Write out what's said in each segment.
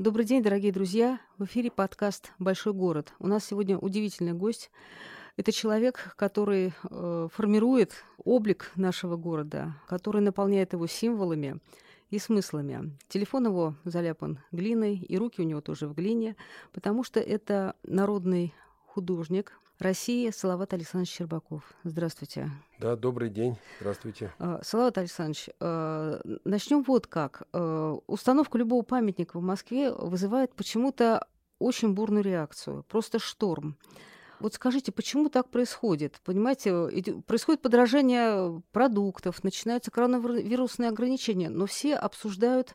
Добрый день, дорогие друзья. В эфире подкаст «Большой город». У нас сегодня удивительный гость. Это человек, который э, формирует облик нашего города, который наполняет его символами и смыслами. Телефон его заляпан глиной, и руки у него тоже в глине, потому что это народный художник, России Салават Александрович Щербаков. Здравствуйте. Да, добрый день. Здравствуйте. А, Салават Александрович, а, начнем вот как. А, установка любого памятника в Москве вызывает почему-то очень бурную реакцию, просто шторм. Вот скажите, почему так происходит? Понимаете, происходит подражание продуктов, начинаются коронавирусные ограничения, но все обсуждают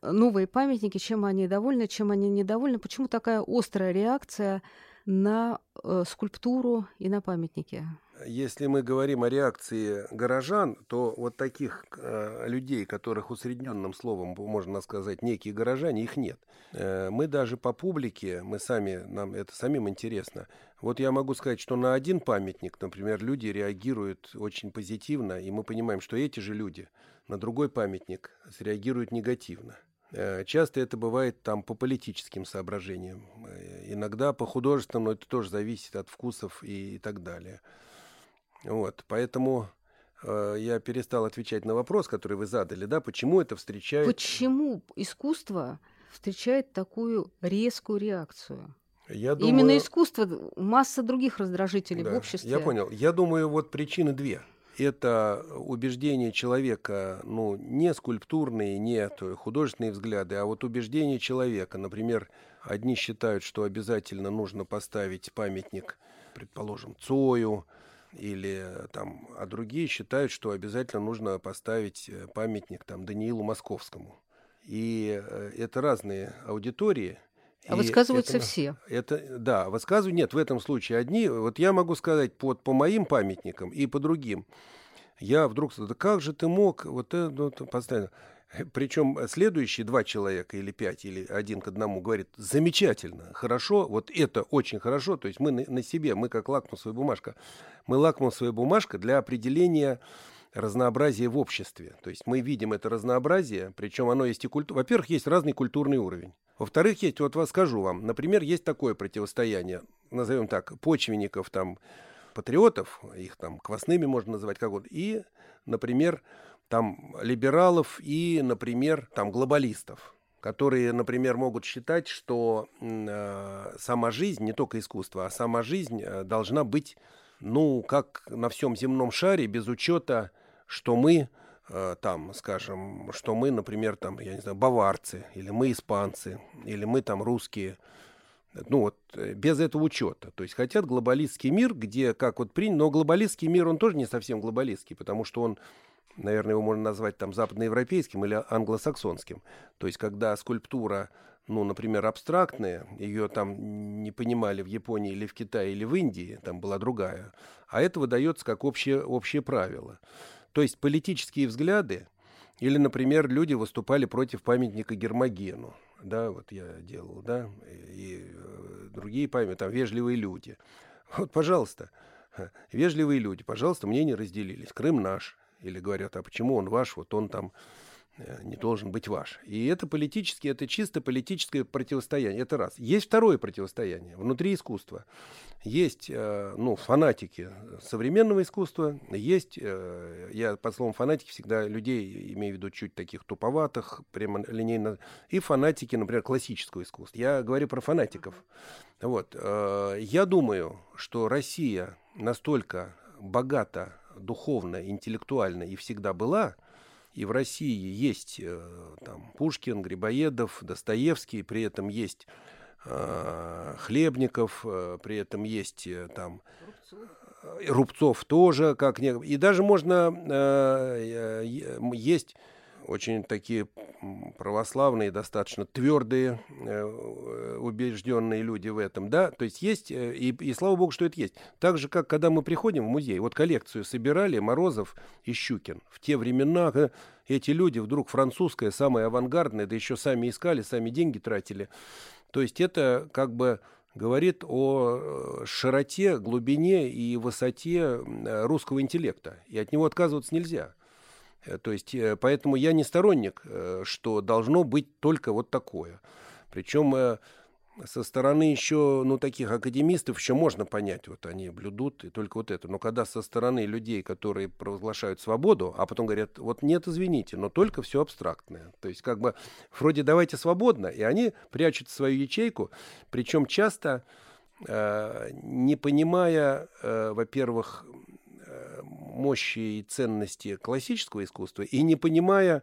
новые памятники, чем они довольны, чем они недовольны. Почему такая острая реакция на э, скульптуру и на памятники. Если мы говорим о реакции горожан, то вот таких э, людей, которых усредненным словом можно сказать некие горожане, их нет. Э, мы даже по публике, мы сами, нам это самим интересно. Вот я могу сказать, что на один памятник, например, люди реагируют очень позитивно, и мы понимаем, что эти же люди на другой памятник среагируют негативно. Э, часто это бывает там по политическим соображениям, э, иногда по художественным, но это тоже зависит от вкусов и, и так далее. Вот, поэтому э, я перестал отвечать на вопрос, который вы задали, да, почему это встречает... Почему искусство встречает такую резкую реакцию? Я думаю... Именно искусство, масса других раздражителей да, в обществе. Я понял. Я думаю, вот причины две это убеждение человека, ну, не скульптурные, не художественные взгляды, а вот убеждение человека. Например, одни считают, что обязательно нужно поставить памятник, предположим, Цою, или там, а другие считают, что обязательно нужно поставить э, памятник там Даниилу Московскому. И э, это разные аудитории. А высказываются это, все. Это, да, высказывают нет, в этом случае одни. Вот я могу сказать под, по моим памятникам и по другим. Я вдруг, да как же ты мог вот это вот, постоянно. Причем следующие два человека или пять, или один к одному говорит, замечательно, хорошо, вот это очень хорошо. То есть мы на, на себе, мы как лакмусовая бумажка, мы лакмусовая бумажка для определения разнообразия в обществе. То есть мы видим это разнообразие, причем оно есть и культура. Во-первых, есть разный культурный уровень. Во-вторых, есть, вот вас скажу вам, например, есть такое противостояние, назовем так, почвенников, там, патриотов, их там квасными можно называть как угодно, и, например, там либералов и, например, там глобалистов, которые, например, могут считать, что э, сама жизнь, не только искусство, а сама жизнь э, должна быть, ну, как на всем земном шаре, без учета, что мы Э, там, скажем, что мы, например, там, я не знаю, баварцы, или мы испанцы, или мы там русские, ну вот, э, без этого учета. То есть хотят глобалистский мир, где, как вот принято, но глобалистский мир, он тоже не совсем глобалистский, потому что он, наверное, его можно назвать там западноевропейским или англосаксонским. То есть когда скульптура, ну, например, абстрактная, ее там не понимали в Японии или в Китае или в Индии, там была другая, а это выдается как общее, общее правило. То есть политические взгляды, или, например, люди выступали против памятника Гермогену, да, вот я делал, да, и, э, другие памятники, там, вежливые люди. Вот, пожалуйста, вежливые люди, пожалуйста, мнения разделились. Крым наш. Или говорят, а почему он ваш, вот он там не должен быть ваш. И это политически, это чисто политическое противостояние. Это раз. Есть второе противостояние внутри искусства. Есть э, ну, фанатики современного искусства, есть, э, я по словам фанатики всегда людей имею в виду чуть таких туповатых, прямолинейно, и фанатики, например, классического искусства. Я говорю про фанатиков. Вот. Я думаю, что Россия настолько богата духовно, интеллектуально и всегда была, и в России есть э, там Пушкин, Грибоедов, Достоевский, при этом есть э, Хлебников, э, при этом есть там Рубцов. Рубцов тоже, как не, и даже можно есть очень такие православные, достаточно твердые, э, убежденные люди в этом, да, то есть есть, э, и, и слава богу, что это есть. Так же, как когда мы приходим в музей, вот коллекцию собирали Морозов и Щукин. В те времена эти люди вдруг французское, самое авангардное, да еще сами искали, сами деньги тратили. То есть это как бы говорит о э, широте, глубине и высоте русского интеллекта. И от него отказываться нельзя. Э, то есть, э, поэтому я не сторонник, э, что должно быть только вот такое. Причем со стороны еще, ну, таких академистов еще можно понять, вот они блюдут и только вот это. Но когда со стороны людей, которые провозглашают свободу, а потом говорят, вот нет, извините, но только все абстрактное. То есть как бы вроде давайте свободно, и они прячут свою ячейку, причем часто э, не понимая, э, во-первых, мощи и ценности классического искусства, и не понимая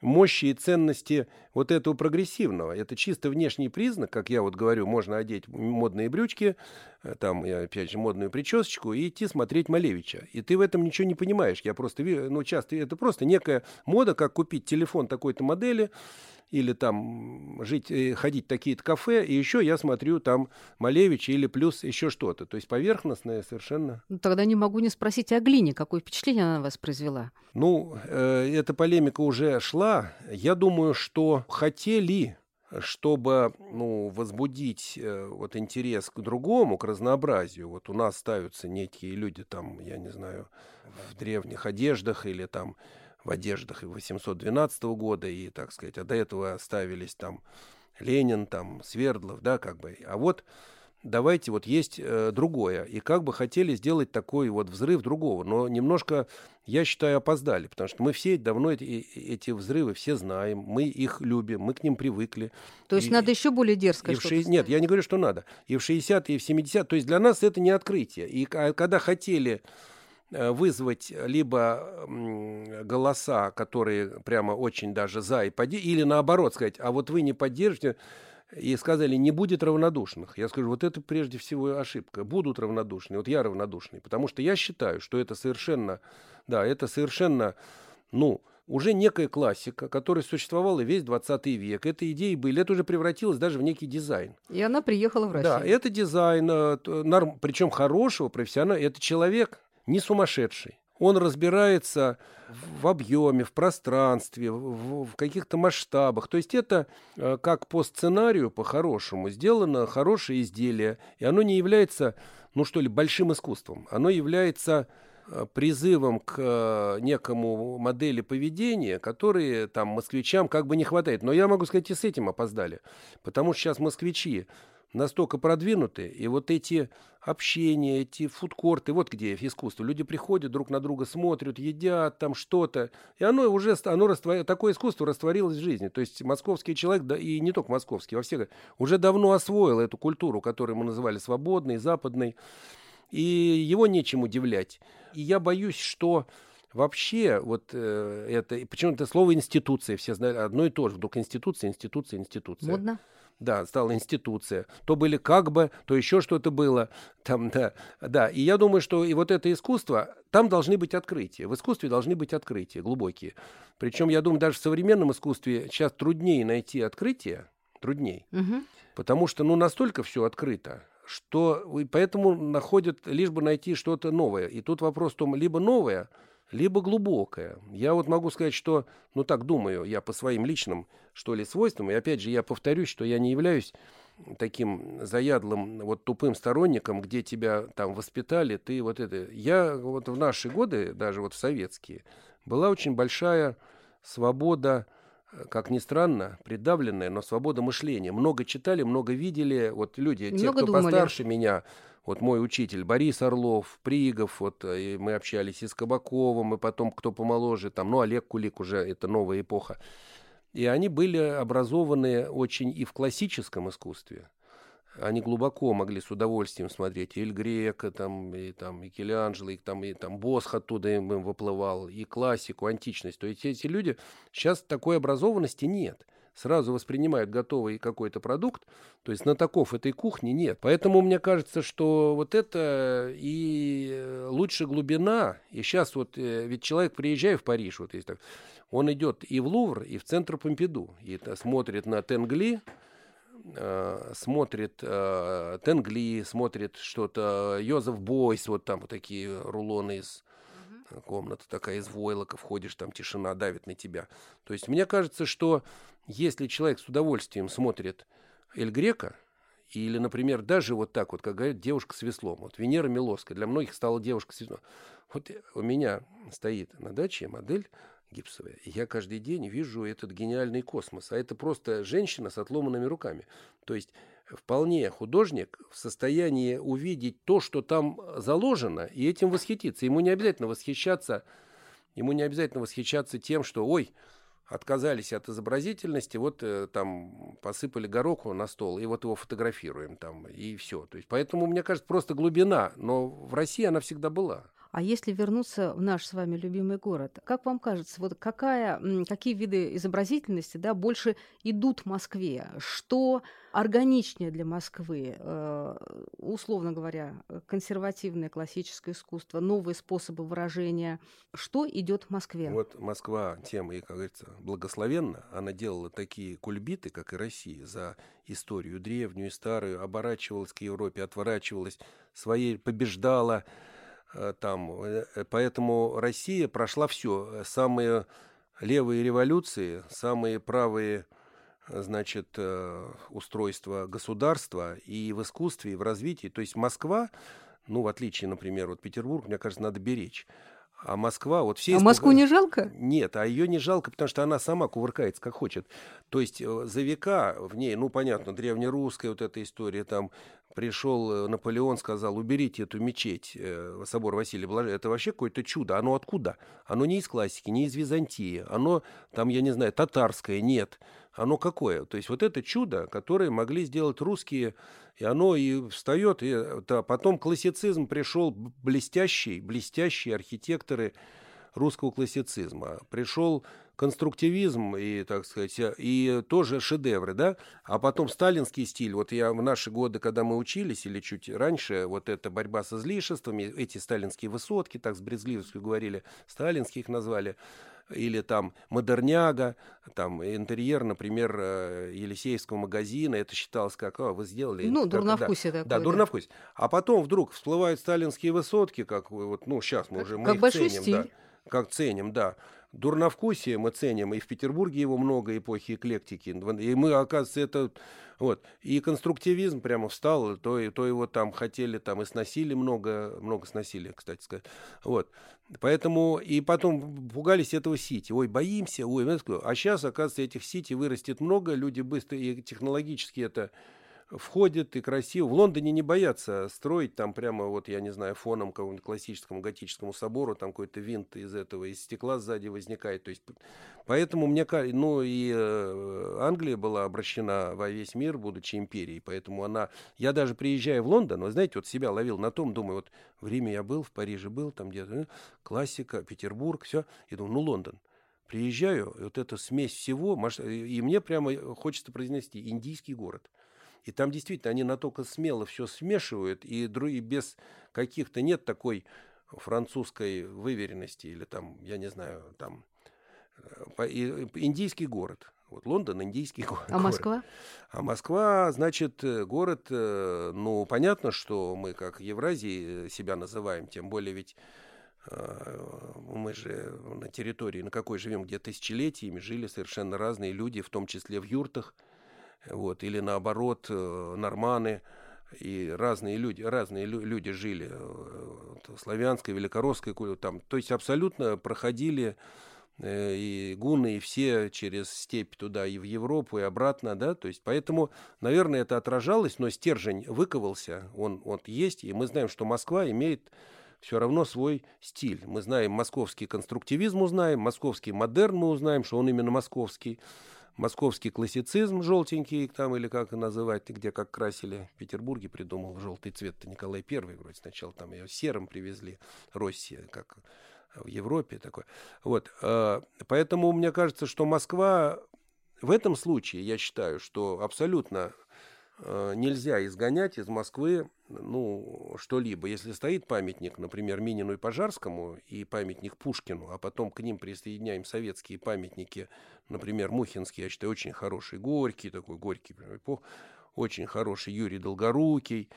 мощи и ценности вот этого прогрессивного. Это чисто внешний признак, как я вот говорю, можно одеть модные брючки, э, там, опять же, модную причесочку и идти смотреть Малевича. И ты в этом ничего не понимаешь. Я просто, ну, часто, это просто некая мода, как купить телефон такой-то модели, или там жить, э, ходить в такие-то кафе, и еще я смотрю там Малевич или плюс еще что-то. То есть поверхностное совершенно. Ну, тогда не могу не спросить о глине. Какое впечатление она на вас произвела? Ну, э, эта полемика уже шла. Я думаю, что хотели чтобы ну, возбудить э, вот интерес к другому, к разнообразию. Вот у нас ставятся некие люди там, я не знаю, в древних одеждах или там в одеждах и 812 года, и, так сказать, а до этого ставились там Ленин, там Свердлов, да, как бы. А вот давайте вот есть э, другое. И как бы хотели сделать такой вот взрыв другого. Но немножко, я считаю, опоздали. Потому что мы все давно эти, эти взрывы все знаем. Мы их любим, мы к ним привыкли. То есть и, надо еще более дерзко что-то шесть... Нет, я не говорю, что надо. И в 60-е, и в 70-е. То есть для нас это не открытие. И когда хотели вызвать либо голоса, которые прямо очень даже за и поди, или наоборот сказать, а вот вы не поддержите, и сказали, не будет равнодушных. Я скажу, вот это прежде всего ошибка. Будут равнодушные. Вот я равнодушный. Потому что я считаю, что это совершенно, да, это совершенно, ну, уже некая классика, которая существовала весь 20 век. Эта идеи были, это уже превратилось даже в некий дизайн. И она приехала в Россию. Да, это дизайн, э, норм, причем хорошего, профессионального. Это человек, не сумасшедший. Он разбирается в объеме, в пространстве, в, каких-то масштабах. То есть это э, как по сценарию, по-хорошему, сделано хорошее изделие, и оно не является, ну что ли, большим искусством. Оно является э, призывом к э, некому модели поведения, которые там москвичам как бы не хватает. Но я могу сказать, и с этим опоздали. Потому что сейчас москвичи настолько продвинуты, и вот эти общения, эти фудкорты, вот где искусство. Люди приходят, друг на друга смотрят, едят там что-то, и оно уже, оно раствор... такое искусство растворилось в жизни. То есть московский человек, да и не только московский, во всех, уже давно освоил эту культуру, которую мы называли свободной, западной, и его нечем удивлять. И я боюсь, что вообще вот э, это, почему это слово институция, все знают одно и то же, вдруг институция, институция, институция. Модно? Да, стала институция. То были как бы, то еще что-то было. Там, да, да. И я думаю, что и вот это искусство, там должны быть открытия. В искусстве должны быть открытия глубокие. Причем, я думаю, даже в современном искусстве сейчас труднее найти открытие, труднее. Угу. Потому что, ну, настолько все открыто, что поэтому находят, лишь бы найти что-то новое. И тут вопрос в том, либо новое – либо глубокое. Я вот могу сказать, что, ну так думаю, я по своим личным, что ли, свойствам, и опять же я повторюсь, что я не являюсь таким заядлым, вот тупым сторонником, где тебя там воспитали, ты вот это... Я вот в наши годы, даже вот в советские, была очень большая свобода, как ни странно, придавленная, но свобода мышления. Много читали, много видели. Вот люди, много те, кто думали. постарше меня, вот мой учитель Борис Орлов, Пригов, вот и мы общались и с Кабаковым, и потом кто помоложе, там, ну, Олег Кулик уже, это новая эпоха. И они были образованы очень и в классическом искусстве. Они глубоко могли с удовольствием смотреть и Эль Грека, там, и там, Микеланджело, и там, и там Босх оттуда им выплывал, и классику, античность. То есть эти люди, сейчас такой образованности нет сразу воспринимают готовый какой-то продукт, то есть знатоков этой кухни нет. Поэтому мне кажется, что вот это и лучше глубина. И сейчас вот, э, ведь человек, приезжая в Париж, вот есть так, он идет и в Лувр, и в центр Помпиду, и смотрит на Тенгли, э, смотрит э, Тенгли, смотрит что-то, Йозеф Бойс, вот там вот такие рулоны из комната такая из войлока, входишь, там тишина давит на тебя. То есть мне кажется, что если человек с удовольствием смотрит Эль Грека, или, например, даже вот так вот, как говорят, девушка с веслом. Вот Венера Милоская для многих стала девушка с веслом. Вот у меня стоит на даче модель гипсовая. Я каждый день вижу этот гениальный космос. А это просто женщина с отломанными руками. То есть вполне художник в состоянии увидеть то, что там заложено, и этим восхититься. Ему не обязательно восхищаться, ему не обязательно восхищаться тем, что, ой, отказались от изобразительности, вот э, там посыпали гороху на стол, и вот его фотографируем там, и все. То есть, поэтому, мне кажется, просто глубина, но в России она всегда была. А если вернуться в наш с вами любимый город, как вам кажется, вот какая, какие виды изобразительности да, больше идут Москве? Что органичнее для Москвы? Э, условно говоря, консервативное классическое искусство, новые способы выражения. Что идет Москве? Вот Москва тем и, как говорится, благословенна. Она делала такие кульбиты, как и Россия, за историю древнюю и старую, оборачивалась к Европе, отворачивалась, своей побеждала, там. Э, поэтому Россия прошла все. Самые левые революции, самые правые значит, э, устройства государства и в искусстве, и в развитии. То есть Москва, ну, в отличие, например, от Петербург, мне кажется, надо беречь. А Москва, вот все... А Москву не жалко? Нет, а ее не жалко, потому что она сама кувыркается, как хочет. То есть за века в ней, ну, понятно, древнерусская вот эта история, там пришел э, Наполеон, сказал, уберите эту мечеть, э, собор Василия Блаженного. Это вообще какое-то чудо. Оно откуда? Оно не из классики, не из Византии. Оно там, я не знаю, татарское, нет. Оно какое? То есть вот это чудо, которое могли сделать русские, и оно и встает. И, да, потом классицизм пришел блестящий, блестящие архитекторы русского классицизма. Пришел конструктивизм и, так сказать, и тоже шедевры, да, а потом сталинский стиль, вот я в наши годы, когда мы учились, или чуть раньше, вот эта борьба с излишествами, эти сталинские высотки, так с брезгливостью говорили, сталинских назвали, или там модерняга, там интерьер, например, э, Елисеевского магазина, это считалось как, а, вы сделали... Ну, дурновкусие да, такое. Да, дурновкусие. А потом вдруг всплывают сталинские высотки, как вот, ну, сейчас мы уже... Мы как их большой ценим, стиль. Да, как ценим, да дурновкусие мы ценим, и в Петербурге его много эпохи эклектики. И мы, оказывается, это... Вот. И конструктивизм прямо встал, то, то его там хотели, там и сносили много, много сносили, кстати сказать. Вот. Поэтому, и потом пугались этого сити. Ой, боимся, ой, а сейчас, оказывается, этих сити вырастет много, люди быстро, и технологически это входит и красиво. В Лондоне не боятся строить там прямо, вот я не знаю, фоном какому-нибудь классическому готическому собору, там какой-то винт из этого, из стекла сзади возникает. То есть, поэтому мне кажется, ну и э, Англия была обращена во весь мир, будучи империей, поэтому она, я даже приезжая в Лондон, вы знаете, вот себя ловил на том, думаю, вот время я был, в Париже был, там где-то, э, классика, Петербург, все, и думаю, ну Лондон. Приезжаю, вот эта смесь всего, и мне прямо хочется произнести индийский город – и там действительно они настолько смело все смешивают, и, и без каких-то нет такой французской выверенности или там, я не знаю, там э, индийский город. Вот Лондон индийский город. А Москва? А Москва, значит, э, город, э, ну, понятно, что мы как Евразии себя называем, тем более ведь мы же на территории, на какой живем, где тысячелетиями жили совершенно разные люди, в том числе в юртах, вот, или наоборот, э, норманы, и разные люди, разные люди жили, э, славянской, великоросской там, то есть абсолютно проходили э, и гуны, и все через степь туда и в Европу, и обратно, да, то есть поэтому, наверное, это отражалось, но стержень выковался, он вот есть, и мы знаем, что Москва имеет все равно свой стиль. Мы знаем московский конструктивизм, узнаем, московский модерн мы узнаем, что он именно московский московский классицизм желтенький, там или как называть, где как красили в Петербурге, придумал желтый цвет -то Николай Первый, вроде сначала там ее серым привезли, Россия, как в Европе такое. Вот, э, поэтому мне кажется, что Москва в этом случае, я считаю, что абсолютно нельзя изгонять из Москвы ну, что-либо. Если стоит памятник, например, Минину и Пожарскому и памятник Пушкину, а потом к ним присоединяем советские памятники, например, Мухинский, я считаю, очень хороший, Горький, такой Горький, очень хороший Юрий Долгорукий,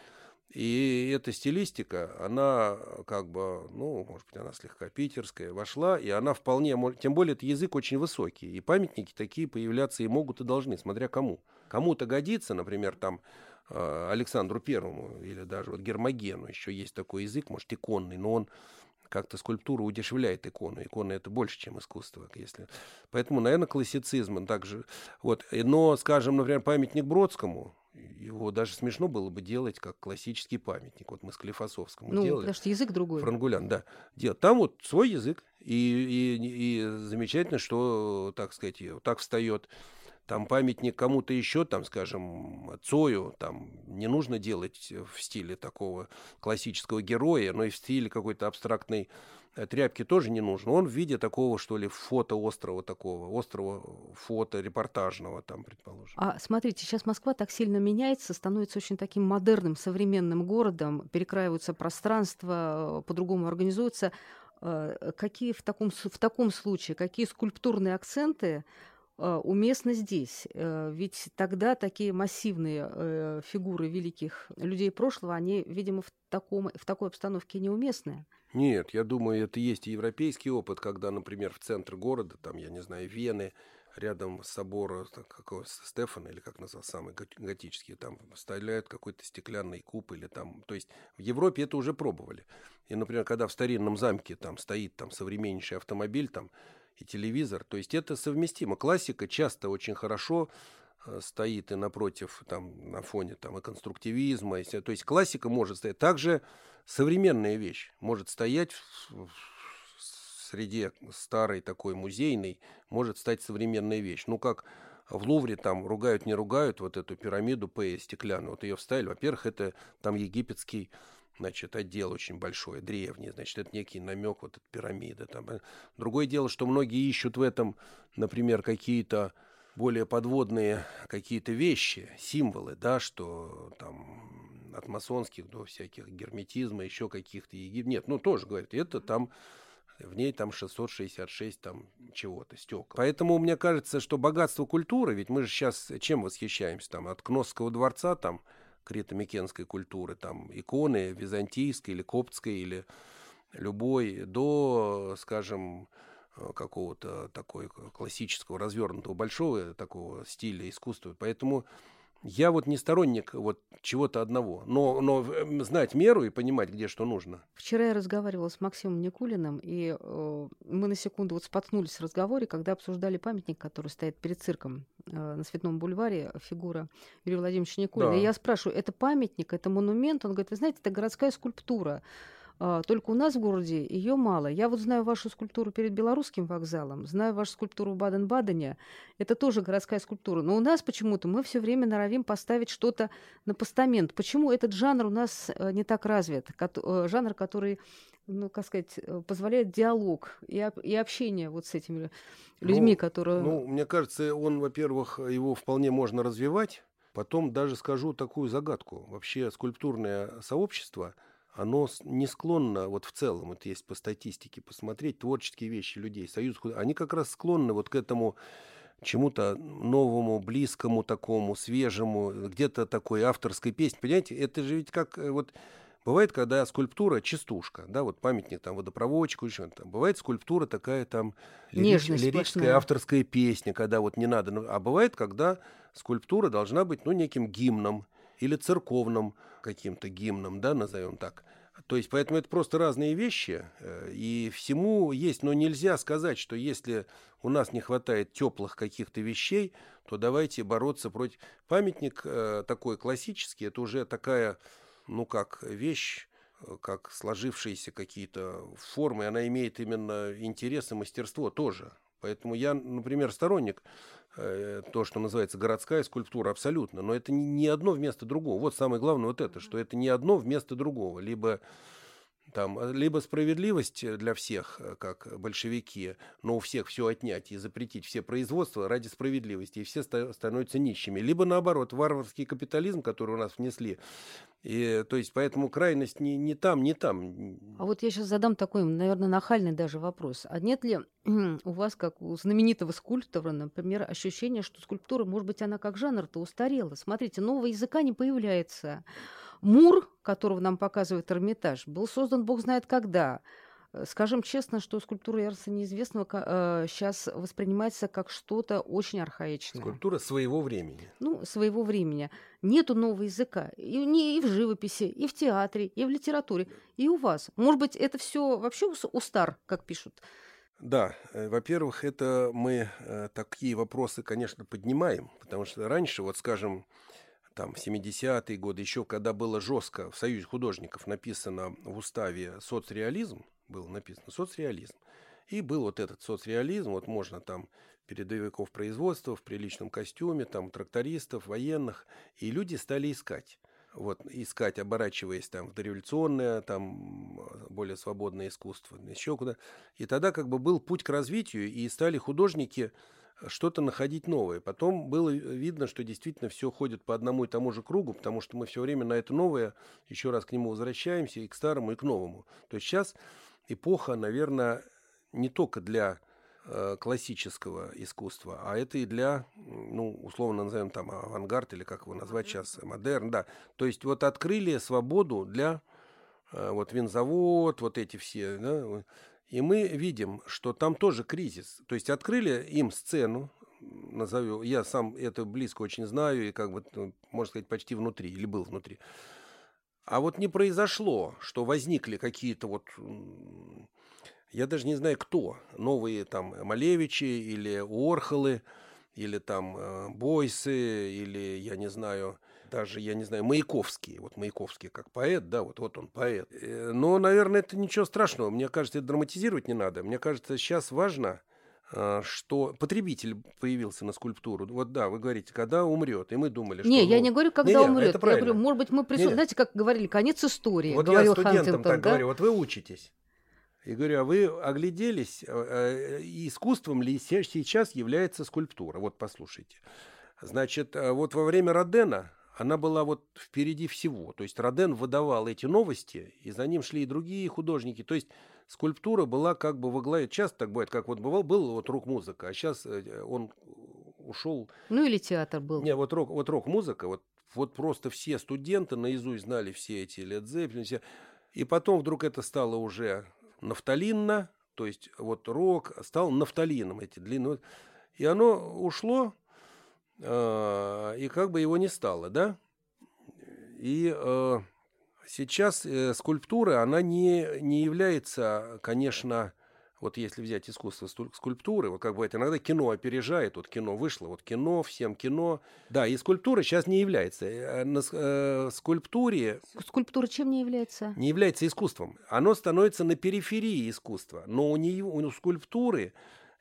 и эта стилистика, она как бы, ну, может быть, она слегка питерская, вошла, и она вполне, тем более, это язык очень высокий, и памятники такие появляться и могут, и должны, смотря кому. Кому-то годится, например, там, э, Александру Первому или даже вот Гермогену еще есть такой язык, может, иконный, но он как-то скульптура удешевляет икону. Икона это больше, чем искусство, если. Поэтому, наверное, классицизм также. Вот. Но, скажем, например, памятник Бродскому, его даже смешно было бы делать как классический памятник. Вот мы с Клифосовскому ну, делали. потому что язык другой. Франгулян, да. Делать. Там вот свой язык. И, и, и замечательно, что, так сказать, так встает там памятник кому-то еще, там, скажем, Цою, там не нужно делать в стиле такого классического героя, но и в стиле какой-то абстрактной э, тряпки тоже не нужно. Он в виде такого, что ли, фото острова такого, острова фото репортажного там, предположим. А смотрите, сейчас Москва так сильно меняется, становится очень таким модерным, современным городом, перекраиваются пространства, э, по-другому организуются. Э, какие в таком, в таком случае, какие скульптурные акценты уместно здесь. Э, ведь тогда такие массивные э, фигуры великих людей прошлого, они, видимо, в, таком, в такой обстановке неуместны. Нет, я думаю, это есть и европейский опыт, когда, например, в центр города, там, я не знаю, Вены, рядом с собора какого Стефана, или как назвал, самый готический, там вставляют какой-то стеклянный куб, или там, то есть в Европе это уже пробовали. И, например, когда в старинном замке там стоит там современнейший автомобиль, там и телевизор. То есть это совместимо. Классика часто очень хорошо э, стоит и напротив, там, на фоне там, и конструктивизма. И, то есть классика может стоять. Также современная вещь может стоять в, в среде старой такой музейной, может стать современная вещь. Ну, как в Лувре там ругают, не ругают вот эту пирамиду П стеклянную. Вот ее вставили. Во-первых, это там египетский значит, отдел очень большой, древний, значит, это некий намек вот от пирамиды. Там. Э. Другое дело, что многие ищут в этом, например, какие-то более подводные какие-то вещи, символы, да, что там от масонских до всяких герметизма, еще каких-то егип... Нет, ну тоже говорят, это там в ней там 666 там чего-то, стекол. Поэтому мне кажется, что богатство культуры, ведь мы же сейчас чем восхищаемся, там, от Кносского дворца, там, крито-микенской культуры, там иконы византийской или коптской или любой, до, скажем, э, какого-то такой классического, развернутого, большого такого стиля искусства. Поэтому я вот не сторонник вот чего-то одного, но, но знать меру и понимать, где что нужно. Вчера я разговаривала с Максимом Никулиным, и э, мы на секунду вот споткнулись в разговоре, когда обсуждали памятник, который стоит перед цирком э, на Светном бульваре, фигура Юрия Владимировича Никулина. Да. И я спрашиваю, это памятник, это монумент? Он говорит, вы знаете, это городская скульптура. А, только у нас в городе ее мало. Я вот знаю вашу скульптуру перед Белорусским вокзалом, знаю вашу скульптуру в Баден-Бадене. Это тоже городская скульптура. Но у нас почему-то мы все время норовим поставить что-то на постамент. Почему этот жанр у нас э, не так развит? Э, жанр, который ну, как сказать, э, позволяет диалог и, и общение вот с этими людьми, ну, которые... Ну, мне кажется, он, во-первых, его вполне можно развивать. Потом даже скажу такую загадку. Вообще скульптурное сообщество – оно не склонно, вот в целом, это есть по статистике посмотреть, творческие вещи людей, союз, они как раз склонны вот к этому чему-то новому, близкому такому, свежему, где-то такой авторской песни. Понимаете, это же ведь как э, вот бывает, когда скульптура частушка, да, вот памятник там водопроводчику, еще там. Бывает скульптура такая там Нежность лирическая сплошная. авторская песня, когда вот не надо, ну, а бывает, когда скульптура должна быть, ну, неким гимном или церковным каким-то гимном, да, назовем так. То есть, поэтому это просто разные вещи, э, и всему есть, но нельзя сказать, что если у нас не хватает теплых каких-то вещей, то давайте бороться против... Памятник э, такой классический, это уже такая, ну как, вещь, э, как сложившиеся какие-то формы, она имеет именно интерес и мастерство тоже. Поэтому я, например, сторонник э, то, что называется городская скульптура, абсолютно. Но это не одно вместо другого. Вот самое главное вот это, что это не одно вместо другого. Либо там, э, либо справедливость для всех, э, как большевики, но у всех все отнять и запретить все производства ради справедливости, и все становятся нищими. Либо наоборот, варварский капитализм, который у нас внесли. И, то есть, поэтому крайность не, не там, не там. А вот я сейчас задам такой, наверное, нахальный даже вопрос. А нет ли у вас, как у знаменитого скульптора, например, ощущение, что скульптура, может быть, она как жанр-то устарела? Смотрите, нового языка не появляется. Мур, которого нам показывает Эрмитаж, был создан бог знает когда. Э, скажем честно, что скульптура Ярса Неизвестного э, сейчас воспринимается как что-то очень архаичное. Скульптура своего времени. Ну, своего времени. Нету нового языка. И, не, и в живописи, и в театре, и в литературе, и у вас. Может быть, это все вообще устар, как пишут? Да, э, во-первых, это мы э, такие вопросы, конечно, поднимаем, потому что раньше, вот скажем, там, в 70-е годы, еще когда было жестко в Союзе художников написано в уставе соцреализм, был написано соцреализм, и был вот этот соцреализм, вот можно там передовиков производства в приличном костюме, там трактористов, военных, и люди стали искать вот, искать, оборачиваясь там в дореволюционное, там более свободное искусство, еще куда. И тогда как бы был путь к развитию, и стали художники что-то находить новое. Потом было видно, что действительно все ходит по одному и тому же кругу, потому что мы все время на это новое еще раз к нему возвращаемся, и к старому, и к новому. То есть сейчас эпоха, наверное, не только для Э, классического искусства, а это и для, ну, условно назовем там авангард или как его назвать сейчас, модерн, да. То есть вот открыли свободу для э, вот винзавод, вот эти все, да, и мы видим, что там тоже кризис. То есть открыли им сцену, назову, я сам это близко очень знаю, и как бы, ну, можно сказать, почти внутри, или был внутри. А вот не произошло, что возникли какие-то вот я даже не знаю, кто. Новые там Малевичи или Уорхолы, или там э, Бойсы, или, я не знаю, даже, я не знаю, Маяковский. Вот Маяковский как поэт, да, вот, вот он поэт. Э, но, наверное, это ничего страшного. Мне кажется, это драматизировать не надо. Мне кажется, сейчас важно, э, что потребитель появился на скульптуру. Вот да, вы говорите, когда умрет, и мы думали, что... Не, ну... я не говорю, когда не, умрет. Я говорю, может быть, мы присутствуем, знаете, как говорили, конец истории. Вот я студентам Хантингтон, так да? говорю, вот вы учитесь. И говорю, а вы огляделись, э, э, искусством ли сейчас является скульптура? Вот послушайте. Значит, вот во время Родена она была вот впереди всего. То есть Роден выдавал эти новости, и за ним шли и другие художники. То есть скульптура была как бы во главе. Часто так бывает, как вот бывал, был вот рок-музыка, а сейчас он ушел. Ну или театр был. Не, вот рок, вот рок-музыка, вот, вот просто все студенты наизусть знали все эти Led Zeppelin, все. И потом вдруг это стало уже нафталинно, то есть вот рок стал нафталином, эти длинные. И оно ушло, э, и как бы его не стало, да? И э, сейчас э, скульптура, она не, не является, конечно, вот если взять искусство скульптуры, вот как бывает, иногда кино опережает, вот кино вышло, вот кино, всем кино. Да, и скульптура сейчас не является. Э, на э, скульптуре... Скульптура чем не является? Не является искусством. Оно становится на периферии искусства. Но у, нее, у скульптуры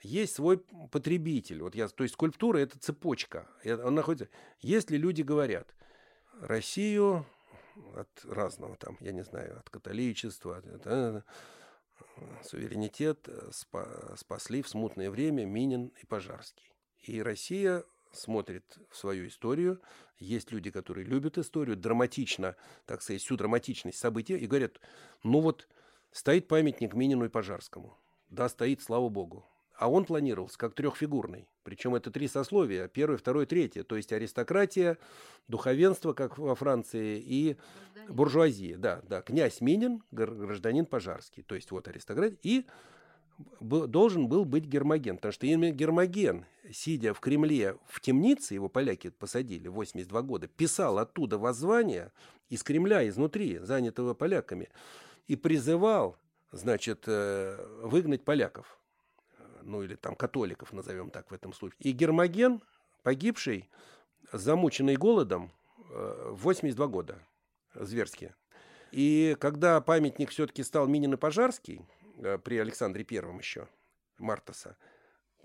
есть свой потребитель. Вот я, то есть скульптура – это цепочка. Он находится... Если люди говорят, Россию от разного там, я не знаю, от католичества, от, суверенитет э, спасли в смутное время Минин и Пожарский. И Россия смотрит в свою историю. Есть люди, которые любят историю, драматично, так сказать, всю драматичность событий, и говорят, ну вот стоит памятник Минину и Пожарскому. Да, стоит, слава богу. А он планировался как трехфигурный. Причем это три сословия. Первое, второе, третье. То есть аристократия, духовенство, как во Франции, и гражданин. буржуазия. Да, да. Князь Минин, гражданин Пожарский. То есть вот аристократия. И должен был быть Гермоген. Потому что именно Гермоген, сидя в Кремле в темнице, его поляки посадили 82 года, писал оттуда воззвание из Кремля, изнутри, занятого поляками, и призывал, значит, э, выгнать поляков ну или там католиков, назовем так в этом случае. И Гермоген, погибший, замученный голодом, э, в 82 года, зверски. И когда памятник все-таки стал Минин и Пожарский, э, при Александре Первом еще, Мартаса,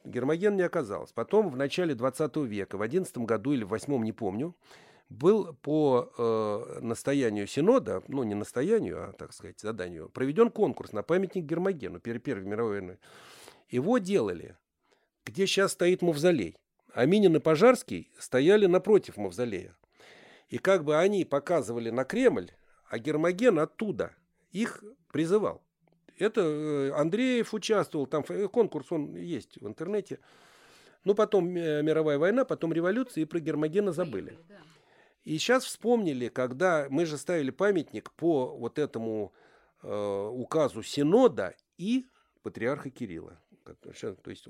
Гермоген не оказалось. Потом в начале 20 века, в 11 году или в 8 не помню, был по э, настоянию Синода, ну не настоянию, а, так сказать, заданию, проведен конкурс на памятник Гермогену Первой мировой войной. Его делали, где сейчас стоит мавзолей. А Минин и Пожарский стояли напротив мавзолея. И как бы они показывали на Кремль, а Гермоген оттуда их призывал. Это э, Андреев участвовал, там конкурс он есть в интернете. Ну, потом э, мировая война, потом революция, и про Гермогена забыли. И сейчас вспомнили, когда мы же ставили памятник по вот этому э, указу Синода и патриарха Кирилла. То есть,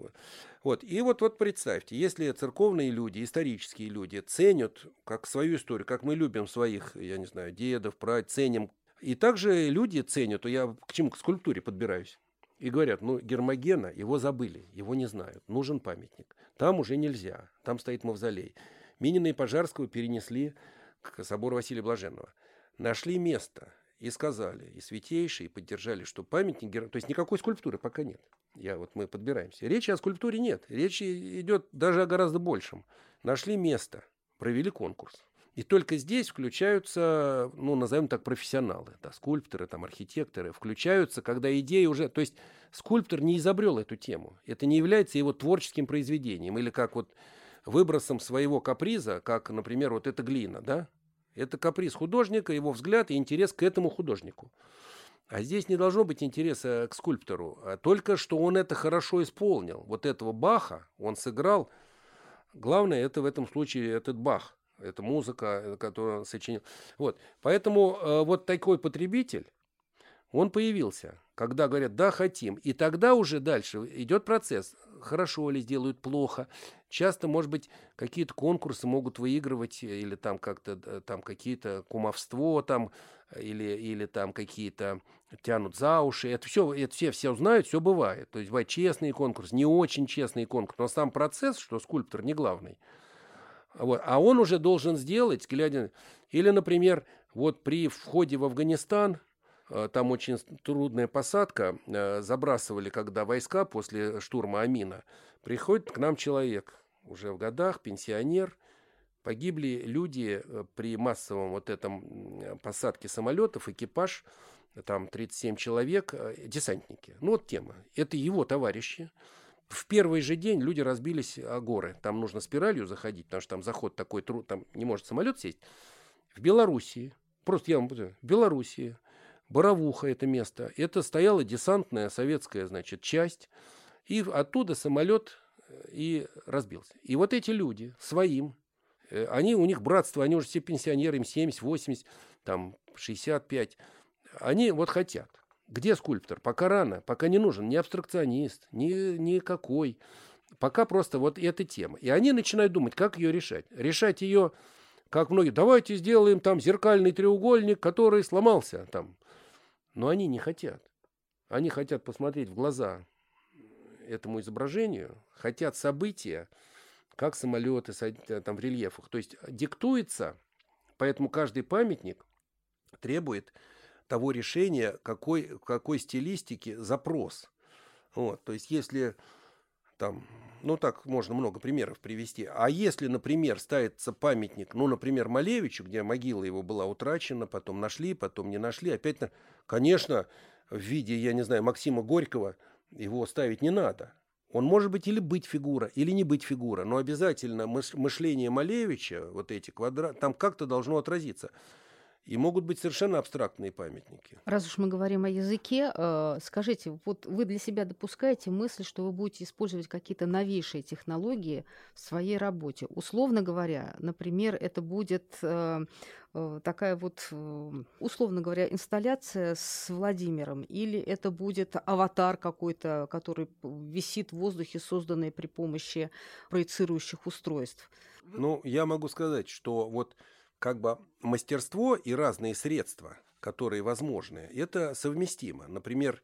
вот. И вот, вот представьте, если церковные люди, исторические люди ценят как свою историю, как мы любим своих, я не знаю, дедов, прадедов, ценим, и также люди ценят, я к чему, к скульптуре подбираюсь. И говорят, ну, Гермогена, его забыли, его не знают, нужен памятник. Там уже нельзя, там стоит мавзолей. Минина и Пожарского перенесли к собору Василия Блаженного. Нашли место и сказали, и святейшие поддержали, что памятник, то есть никакой скульптуры пока нет. Я, вот мы подбираемся. Речи о скульптуре нет. Речь идет даже о гораздо большем. Нашли место, провели конкурс. И только здесь включаются, ну, назовем так, профессионалы, да, скульпторы, там, архитекторы, включаются, когда идея уже... То есть скульптор не изобрел эту тему. Это не является его творческим произведением. Или как вот выбросом своего каприза, как, например, вот эта глина, да? Это каприз художника, его взгляд и интерес к этому художнику. А здесь не должно быть интереса к скульптору, а только что он это хорошо исполнил. Вот этого Баха он сыграл. Главное, это в этом случае этот Бах. Это музыка, э, которую он сочинил. Вот. Поэтому э, вот такой потребитель, он появился, когда говорят, да, хотим. И тогда уже дальше идет процесс. Хорошо ли сделают, плохо. Часто, может быть, какие-то конкурсы могут выигрывать э, или там как-то там какие-то кумовство там или, или там какие-то тянут за уши. Это все, это все, все знают, все бывает. То есть бывает честный конкурс, не очень честный конкурс. Но сам процесс, что скульптор не главный. Вот. А он уже должен сделать, глядя... Или, например, вот при входе в Афганистан, э, там очень трудная посадка, э, забрасывали, когда войска после штурма Амина, приходит к нам человек, уже в годах, пенсионер, погибли люди э, при массовом вот этом посадке самолетов, экипаж, там 37 человек, десантники. Ну вот тема. Это его товарищи. В первый же день люди разбились о горы. Там нужно спиралью заходить, потому что там заход такой труд, там не может самолет сесть. В Белоруссии, просто я вам в Белоруссии, Боровуха это место, это стояла десантная советская, значит, часть, и оттуда самолет э, и разбился. И вот эти люди своим, э, они, у них братство, они уже все пенсионеры, им 70, 80, там 65, они вот хотят. Где скульптор? Пока рано, пока не нужен ни абстракционист, ни никакой. Пока просто вот эта тема. И они начинают думать, как ее решать. Решать ее, как многие, давайте сделаем там зеркальный треугольник, который сломался там. Но они не хотят. Они хотят посмотреть в глаза этому изображению, хотят события, как самолеты там в рельефах. То есть диктуется, поэтому каждый памятник требует того решения, какой, какой стилистики запрос. Вот, то есть если там, ну так можно много примеров привести. А если, например, ставится памятник, ну, например, Малевичу, где могила его была утрачена, потом нашли, потом не нашли, опять, конечно, в виде, я не знаю, Максима Горького его ставить не надо. Он может быть или быть фигура, или не быть фигура, но обязательно мышление Малевича, вот эти квадраты, там как-то должно отразиться. И могут быть совершенно абстрактные памятники. Раз уж мы говорим о языке, э, скажите, вот вы для себя допускаете мысль, что вы будете использовать какие-то новейшие технологии в своей работе? Условно говоря, например, это будет э, э, такая вот, условно говоря, инсталляция с Владимиром, или это будет аватар какой-то, который висит в воздухе, созданный при помощи проецирующих устройств? Ну, я могу сказать, что вот как бы мастерство и разные средства, которые возможны, это совместимо. Например,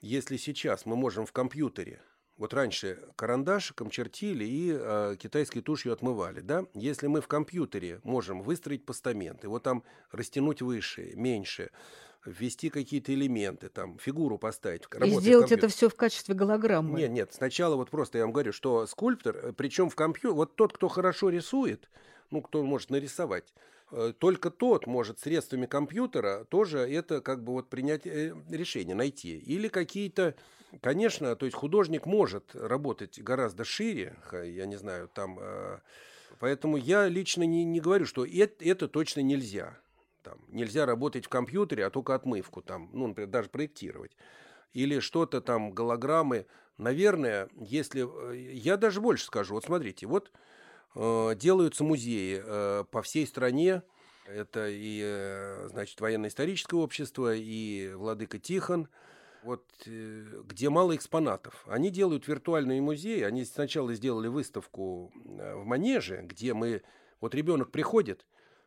если сейчас мы можем в компьютере, вот раньше карандашиком чертили и э, китайской тушью отмывали, да? Если мы в компьютере можем выстроить постамент, его там растянуть выше, меньше, ввести какие-то элементы, там, фигуру поставить. И сделать это все в качестве голограммы. Нет, нет, сначала вот просто я вам говорю, что скульптор, э, причем в компьютере, вот тот, кто хорошо рисует, ну, кто может нарисовать, э, только тот может средствами компьютера тоже это как бы вот принять э, решение, найти. Или какие-то, конечно, то есть художник может работать гораздо шире, я не знаю, там, э, поэтому я лично не, не говорю, что это, это точно нельзя. Там, нельзя работать в компьютере, а только отмывку, там, ну, например, даже проектировать. Или что-то там, голограммы. Наверное, если... Я даже больше скажу. Вот смотрите, вот делаются музеи э, по всей стране. Это и, э, значит, военно-историческое общество, и Владыка Тихон, вот э, где мало экспонатов. Они делают виртуальные музеи. Они сначала сделали выставку э, в Манеже, где мы... Вот ребенок приходит,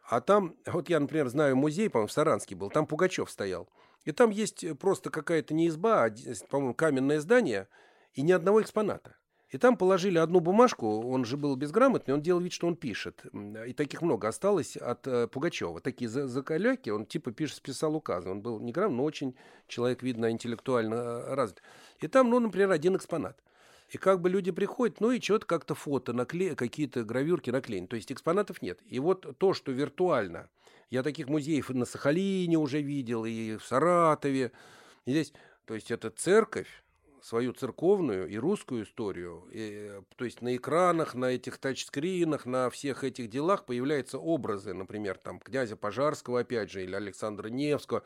а там... Вот я, например, знаю музей, по-моему, в Саранске был, там Пугачев стоял. И там есть просто какая-то не изба, а, по-моему, каменное здание, и ни одного экспоната. И там положили одну бумажку, он же был безграмотный, он делал вид, что он пишет. И таких много осталось от э, Пугачева. Такие закаляки, он типа пишет, списал указы. Он был неграмотный, но очень человек, видно, интеллектуально э, развит. И там, ну, например, один экспонат. И как бы люди приходят, ну и что-то как-то фото, накле... какие-то гравюрки наклеены. То есть экспонатов нет. И вот то, что виртуально, я таких музеев на Сахалине уже видел, и в Саратове, и здесь, то есть это церковь, свою церковную и русскую историю, и, то есть на экранах, на этих тачскринах, на всех этих делах появляются образы, например, там князя Пожарского, опять же, или Александра Невского.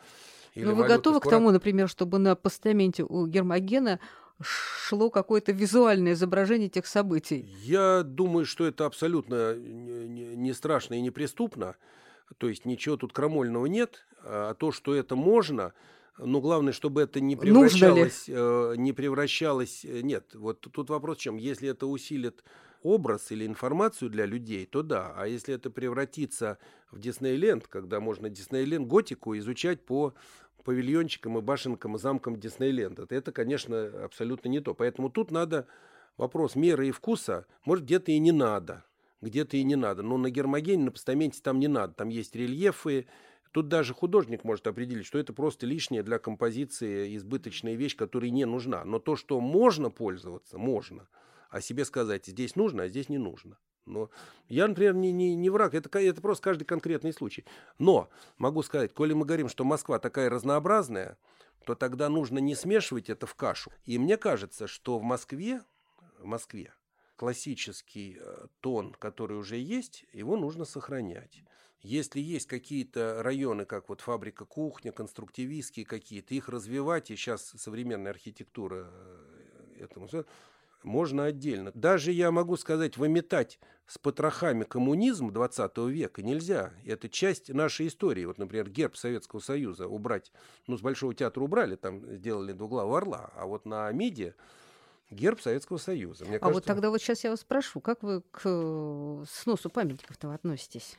Или Но вы готовы Скура... к тому, например, чтобы на постаменте у Гермогена шло какое-то визуальное изображение этих событий? Я думаю, что это абсолютно не страшно и не преступно. То есть ничего тут крамольного нет. А то, что это можно, но главное, чтобы это не превращалось, э, не превращалось. Э, нет, вот тут вопрос в чем. Если это усилит образ или информацию для людей, то да. А если это превратится в Диснейленд, когда можно Диснейленд готику изучать по павильончикам и башенкам и замкам Диснейленда, то это, конечно, абсолютно не то. Поэтому тут надо вопрос меры и вкуса, может, где-то и не надо, где-то и не надо. Но на Гермогене, на постаменте там не надо. Там есть рельефы, Тут даже художник может определить, что это просто лишняя для композиции избыточная вещь, которая не нужна. Но то, что можно пользоваться, можно. А себе сказать, здесь нужно, а здесь не нужно. Но я, например, не, не, не враг, это, это просто каждый конкретный случай. Но могу сказать, коли мы говорим, что Москва такая разнообразная, то тогда нужно не смешивать это в кашу. И мне кажется, что в Москве, в Москве классический э, тон, который уже есть, его нужно сохранять. Если есть какие-то районы, как вот фабрика кухня, конструктивистские какие-то, их развивать, и сейчас современная архитектура э, этому можно отдельно. Даже, я могу сказать, выметать с потрохами коммунизм 20 века нельзя. Это часть нашей истории. Вот, например, герб Советского Союза убрать, ну, с Большого театра убрали, там сделали двуглавого орла, а вот на Амиде герб Советского Союза. Мне а кажется... вот тогда вот сейчас я вас спрошу, как вы к э, сносу памятников-то относитесь?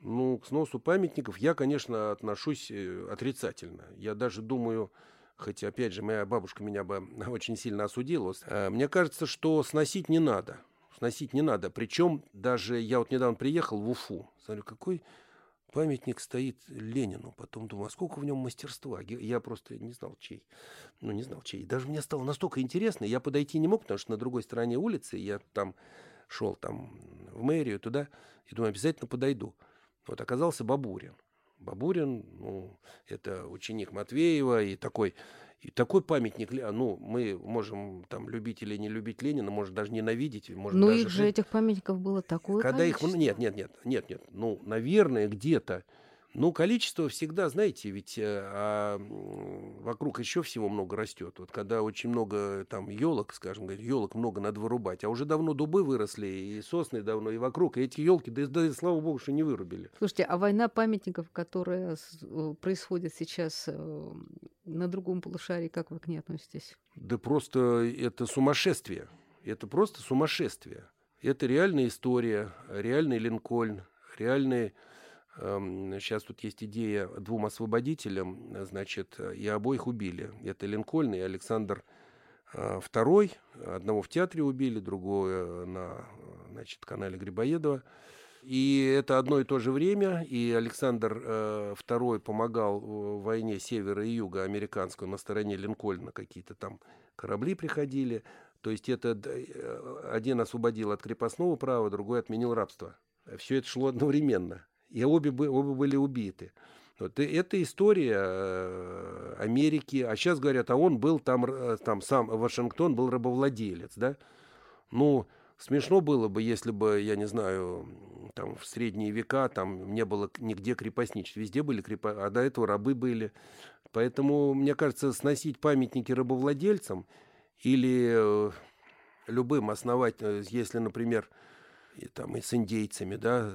Ну, к сносу памятников я, конечно, отношусь э, отрицательно. Я даже думаю, хотя, опять же, моя бабушка меня бы очень сильно осудила, э, мне кажется, что сносить не надо. Сносить не надо. Причем даже я вот недавно приехал в Уфу. Смотрю, какой памятник стоит Ленину. Потом думаю, а сколько в нем мастерства? Я просто не знал, чей. Ну, не знал, чей. Даже мне стало настолько интересно. Я подойти не мог, потому что на другой стороне улицы я там шел там в мэрию туда. И думаю, обязательно подойду. Вот оказался Бабурин. Бабурин, ну, это ученик Матвеева и такой, и такой памятник, ну, мы можем там любить или не любить Ленина, может даже ненавидеть. Можем Но даже их же этих памятников было такое Когда количество. их, нет, нет, нет, нет, нет, ну, наверное, где-то ну, количество всегда, знаете, ведь э, а, вокруг еще всего много растет. Вот когда очень много там елок, скажем, елок много надо вырубать, а уже давно дубы выросли, и сосны давно, и вокруг, и эти елки, да, да слава богу, что не вырубили. Слушайте, а война памятников, которая э, происходит сейчас э, на другом полушарии, как вы к ней относитесь? Да просто это сумасшествие. Это просто сумасшествие. Это реальная история, реальный Линкольн, реальные Сейчас эм, тут есть идея двум освободителям, значит, и обоих убили. Это Линкольн и Александр II. Э, Одного в театре убили, другого на значит, канале Грибоедова. И это одно и то же время, и Александр II э, помогал в войне севера и юга американского на стороне Линкольна, какие-то там корабли приходили. То есть это э, один освободил от крепостного права, другой отменил рабство. Все это шло одновременно и обе, обе были убиты. Вот это история э, Америки. А сейчас говорят, а он был там, э, там сам Вашингтон был рабовладелец, да? Ну, смешно было бы, если бы, я не знаю, там в средние века там не было нигде крепостничества. Везде были крепостничества, а до этого рабы были. Поэтому, мне кажется, сносить памятники рабовладельцам или э, любым основать, если, например, и, там, и с индейцами, да,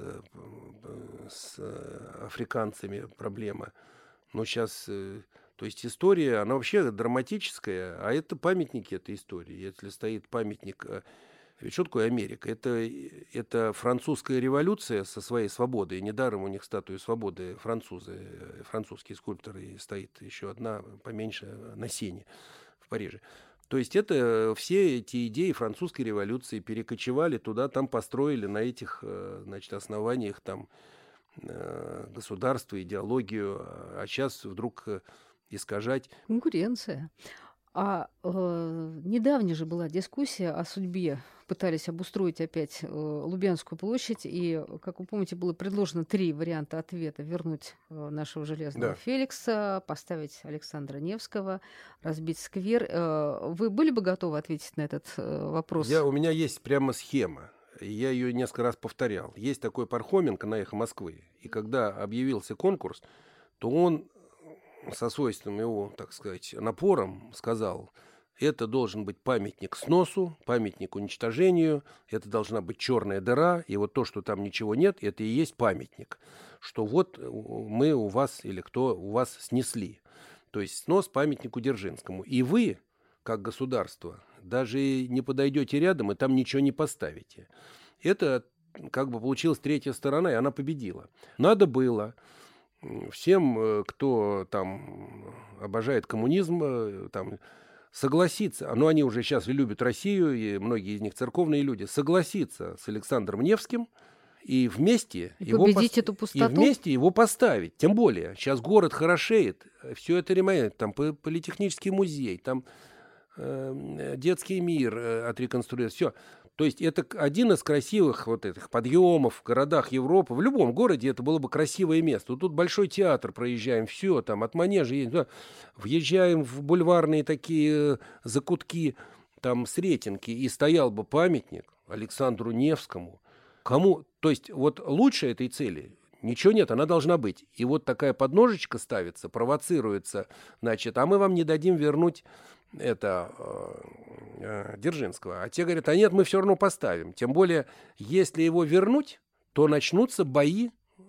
с африканцами проблема. Но сейчас, то есть история, она вообще драматическая, а это памятники этой истории. Если стоит памятник ведь что такое Америка? Это, это французская революция со своей свободой. Недаром у них статуя свободы французы, французские скульпторы. И стоит еще одна поменьше на Сене в Париже. То есть это все эти идеи французской революции перекочевали туда, там построили на этих э, значит, основаниях там, э, государство, идеологию, а сейчас вдруг э, искажать. Конкуренция. А э, недавно же была дискуссия о судьбе. Пытались обустроить опять э, Лубянскую площадь, и, как вы помните, было предложено три варианта ответа: вернуть э, нашего железного да. Феликса, поставить Александра Невского, разбить сквер. Э, вы были бы готовы ответить на этот вопрос? Я, у меня есть прямо схема. Я ее несколько раз повторял. Есть такой Пархоменко на «Эхо Москвы». И когда объявился конкурс, то он со свойственным его, так сказать, напором сказал, это должен быть памятник сносу, памятник уничтожению, это должна быть черная дыра, и вот то, что там ничего нет, это и есть памятник, что вот мы у вас или кто у вас снесли. То есть снос памятнику Дзержинскому. И вы, как государство, даже не подойдете рядом и там ничего не поставите. Это как бы получилась третья сторона, и она победила. Надо было всем, э, кто там обожает коммунизм, э, там, согласиться, ну они уже сейчас любят Россию, и многие из них церковные люди, согласиться с Александром Невским и вместе, и его, пос... эту пустоту. и вместе его поставить. Тем более, сейчас город хорошеет, все это ремонт, там политехнический музей, там э, детский мир э, отреконструировать, все. То есть это один из красивых вот этих подъемов в городах Европы. В любом городе это было бы красивое место. Тут большой театр проезжаем, все, там от манежа едем, въезжаем в бульварные такие э, закутки, там Сретенки, и стоял бы памятник Александру Невскому. Кому? То есть вот лучше этой цели Ничего нет, она должна быть. И вот такая подножечка ставится, провоцируется, значит, а мы вам не дадим вернуть это э, э, Дзержинского. А те говорят, а нет, мы все равно поставим. Тем более, если его вернуть, то начнутся бои э,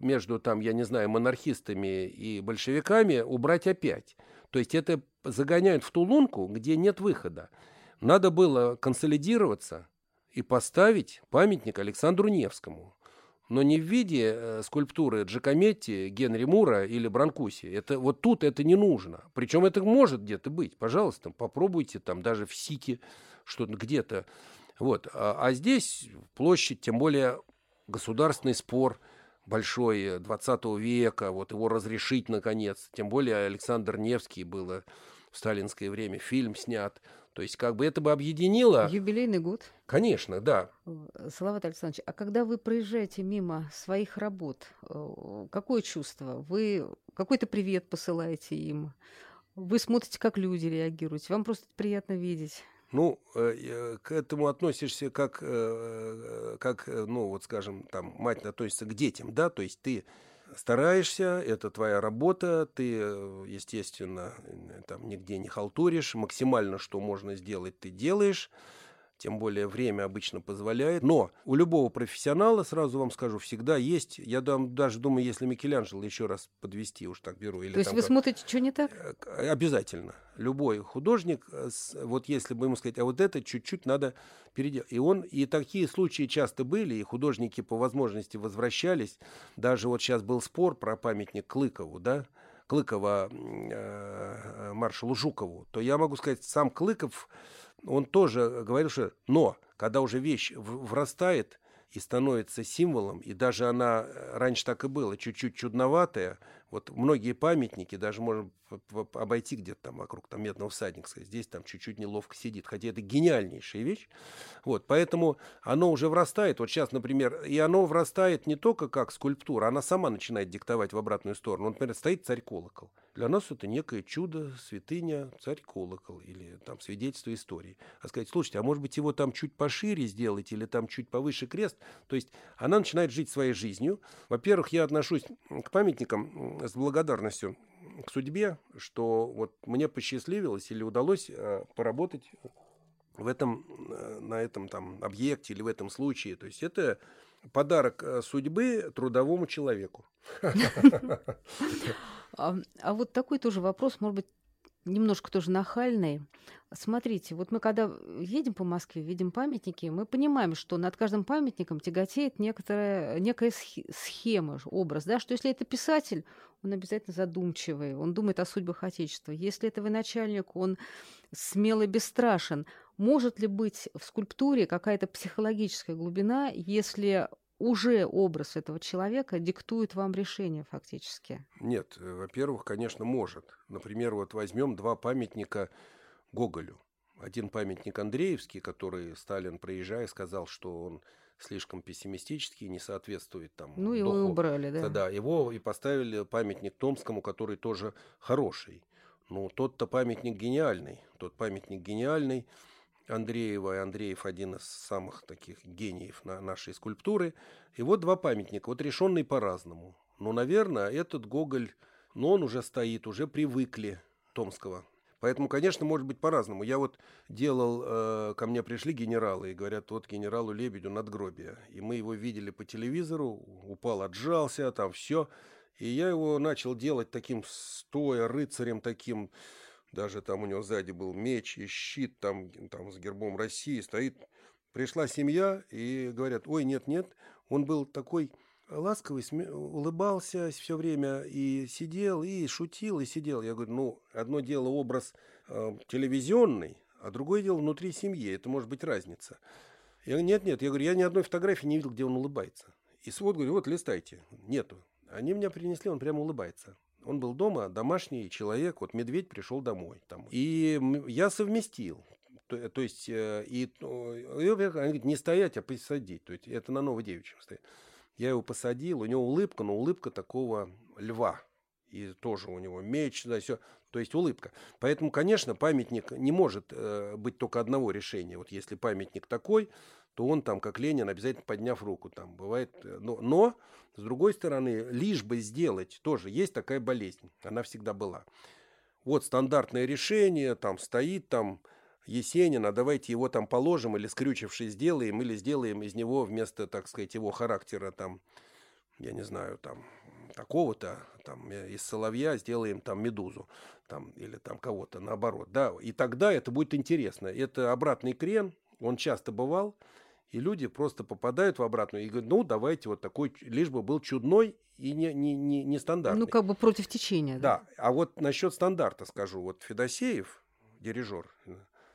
между, там, я не знаю, монархистами и большевиками убрать опять. То есть это загоняют в ту лунку, где нет выхода. Надо было консолидироваться и поставить памятник Александру Невскому но не в виде э, скульптуры Джакометти, Генри Мура или Бранкуси. Это, вот тут это не нужно. Причем это может где-то быть. Пожалуйста, попробуйте там даже в Сике что-то где-то. Вот. А, а здесь площадь, тем более государственный спор большой 20 века, вот его разрешить наконец. Тем более Александр Невский было в сталинское время фильм снят. То есть как бы это бы объединило... Юбилейный год. Конечно, да. Салават Александрович, а когда вы проезжаете мимо своих работ, э, какое чувство? Вы какой-то привет посылаете им? Вы смотрите, как люди реагируют? Вам просто приятно видеть? Ну, э, к этому относишься как, э, как, ну, вот скажем, там, мать относится к детям, да, то есть ты стараешься, это твоя работа, ты, э, естественно, там нигде не халтуришь, максимально, что можно сделать, ты делаешь тем более время обычно позволяет. Но у любого профессионала, сразу вам скажу, всегда есть, я даже думаю, если Микеланджело еще раз подвести, уж так беру. Или То есть вы как... смотрите, что не так? Э, обязательно. Любой художник, э, вот если бы ему сказать, а вот это чуть-чуть надо переделать. И он, и такие случаи часто были, и художники по возможности возвращались. Даже вот сейчас был спор про памятник Клыкову, да, Клыкова э, маршалу Жукову, то я могу сказать, сам Клыков он тоже говорил, что но когда уже вещь врастает и становится символом, и даже она э, раньше так и было, чуть-чуть чудноватая, вот многие памятники, даже можно обойти где-то там вокруг там, медного всадника, сказать, здесь там чуть-чуть неловко сидит, хотя это гениальнейшая вещь. Вот, поэтому оно уже врастает. Вот сейчас, например, и оно врастает не только как скульптура, она сама начинает диктовать в обратную сторону. Вот, например, стоит царь-колокол. Для нас это некое чудо, святыня, царь-колокол или там свидетельство истории. А сказать, слушайте, а может быть его там чуть пошире сделать или там чуть повыше крест? То есть она начинает жить своей жизнью. Во-первых, я отношусь к памятникам с благодарностью к судьбе, что вот мне посчастливилось или удалось э, поработать в этом, э, на этом там объекте или в этом случае. То есть это подарок э, судьбы трудовому человеку. А, а вот такой тоже вопрос, может быть, немножко тоже нахальный. Смотрите, вот мы когда едем по Москве, видим памятники, мы понимаем, что над каждым памятником тяготеет некоторая, некая схема, образ, да, что если это писатель, он обязательно задумчивый, он думает о судьбах Отечества. Если это военачальник, он смелый, бесстрашен. Может ли быть в скульптуре какая-то психологическая глубина, если уже образ этого человека диктует вам решение фактически? Нет, э, во-первых, конечно, может. Например, вот возьмем два памятника Гоголю. Один памятник Андреевский, который Сталин, проезжая, сказал, что он слишком пессимистический, не соответствует там. Ну, его духу. убрали, да. Да, его и поставили памятник Томскому, который тоже хороший. Ну, тот-то памятник гениальный. Тот памятник гениальный. Андреева, и Андреев один из самых таких гениев на нашей скульптуры. И вот два памятника, вот решенные по-разному. Но, наверное, этот Гоголь, но он уже стоит, уже привыкли Томского. Поэтому, конечно, может быть по-разному. Я вот делал, э, ко мне пришли генералы и говорят, вот генералу Лебедю надгробие. И мы его видели по телевизору, упал, отжался, там все. И я его начал делать таким стоя рыцарем, таким даже там у него сзади был меч и щит там, там с гербом России стоит. Пришла семья и говорят, ой, нет-нет, он был такой ласковый, сме... улыбался все время и сидел, и шутил, и сидел. Я говорю, ну, одно дело образ э, телевизионный, а другое дело внутри семьи. Это может быть разница. Я говорю, нет-нет, я говорю, я ни одной фотографии не видел, где он улыбается. И вот, говорю, вот листайте. Нету. Они меня принесли, он прямо улыбается. Он был дома, домашний человек, вот медведь пришел домой. Там. И я совместил. То, то есть, э, и, и они говорят, не стоять, а посадить. То есть, это на Новодевичьем стоит. Я его посадил, у него улыбка, но улыбка такого льва. И тоже у него меч, да, все. То есть улыбка. Поэтому, конечно, памятник не может э, быть только одного решения. Вот если памятник такой, то он там, как Ленин, обязательно подняв руку там. Бывает, э, но, но с другой стороны, лишь бы сделать, тоже есть такая болезнь, она всегда была. Вот стандартное решение, там стоит там Есенина, давайте его там положим или скрючившись сделаем, или сделаем из него вместо, так сказать, его характера там, я не знаю, там такого-то, там э, из соловья сделаем там медузу, там или там кого-то наоборот, да, и тогда это будет интересно. Это обратный крен, он часто бывал, и люди просто попадают в обратную и говорят, ну, давайте вот такой, лишь бы был чудной и не, не, не, не стандартный. Ну, как бы против течения. Да, да. а вот насчет стандарта скажу. Вот Федосеев, дирижер,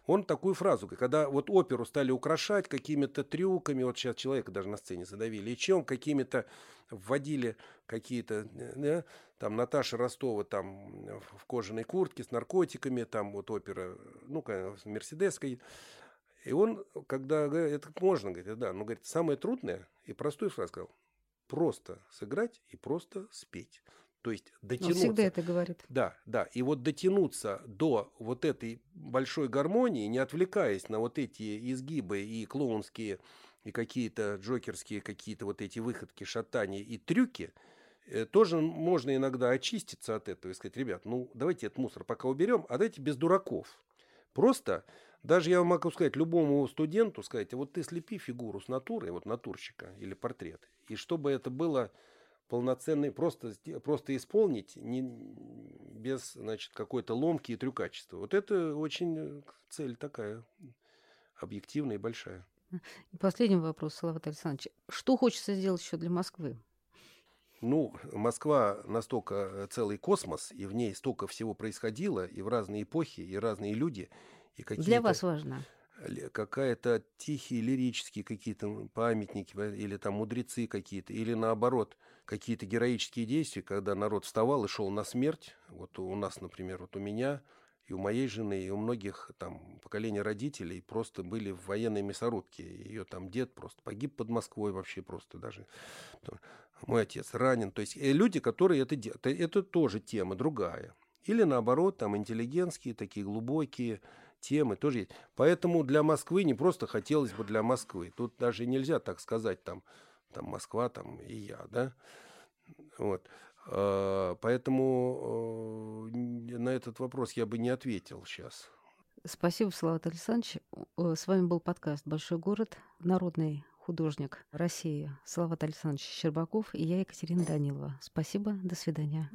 он такую фразу, когда вот оперу стали украшать какими-то трюками, вот сейчас человека даже на сцене задавили, и чем какими-то вводили какие-то, да, там Наташа Ростова там в кожаной куртке с наркотиками, там вот опера, ну, Мерседеской, и он, когда говорит, это можно, говорит, да, но говорит, самое трудное и простую фразу сказал, просто сыграть и просто спеть. То есть дотянуться. Он всегда это говорит. Да, да. И вот дотянуться до вот этой большой гармонии, не отвлекаясь на вот эти изгибы и клоунские, и какие-то джокерские какие-то вот эти выходки, шатания и трюки, э, тоже можно иногда очиститься от этого и сказать, ребят, ну давайте этот мусор пока уберем, а давайте без дураков. Просто даже я могу сказать любому студенту, сказать, вот ты слепи фигуру с натурой, вот натурщика или портрет, и чтобы это было полноценный, просто, просто исполнить не, без значит, какой-то ломки и трюкачества. Вот это очень э, цель такая объективная и большая. И последний вопрос, Салават Александрович. Что хочется сделать еще для Москвы? Ну, Москва настолько э, целый космос, и в ней столько всего происходило, и в разные эпохи, и разные люди – и Для вас важно какая-то тихие лирические какие-то памятники или там мудрецы какие-то, или наоборот какие-то героические действия, когда народ вставал и шел на смерть. Вот у нас, например, вот у меня и у моей жены, и у многих там поколения родителей просто были в военной мясорубке. Ее там дед просто погиб под Москвой вообще просто даже. Мой отец ранен. То есть э, люди, которые это делают, это тоже тема другая. Или наоборот, там интеллигентские, такие глубокие, темы тоже есть. Поэтому для Москвы не просто хотелось бы для Москвы. Тут даже нельзя так сказать, там, там Москва, там и я, да. Вот. А, поэтому э, на этот вопрос я бы не ответил сейчас. Спасибо, Салават Александрович. С вами был подкаст «Большой город», народный художник России Салават Александрович Щербаков и я, Екатерина Данилова. Спасибо, до свидания.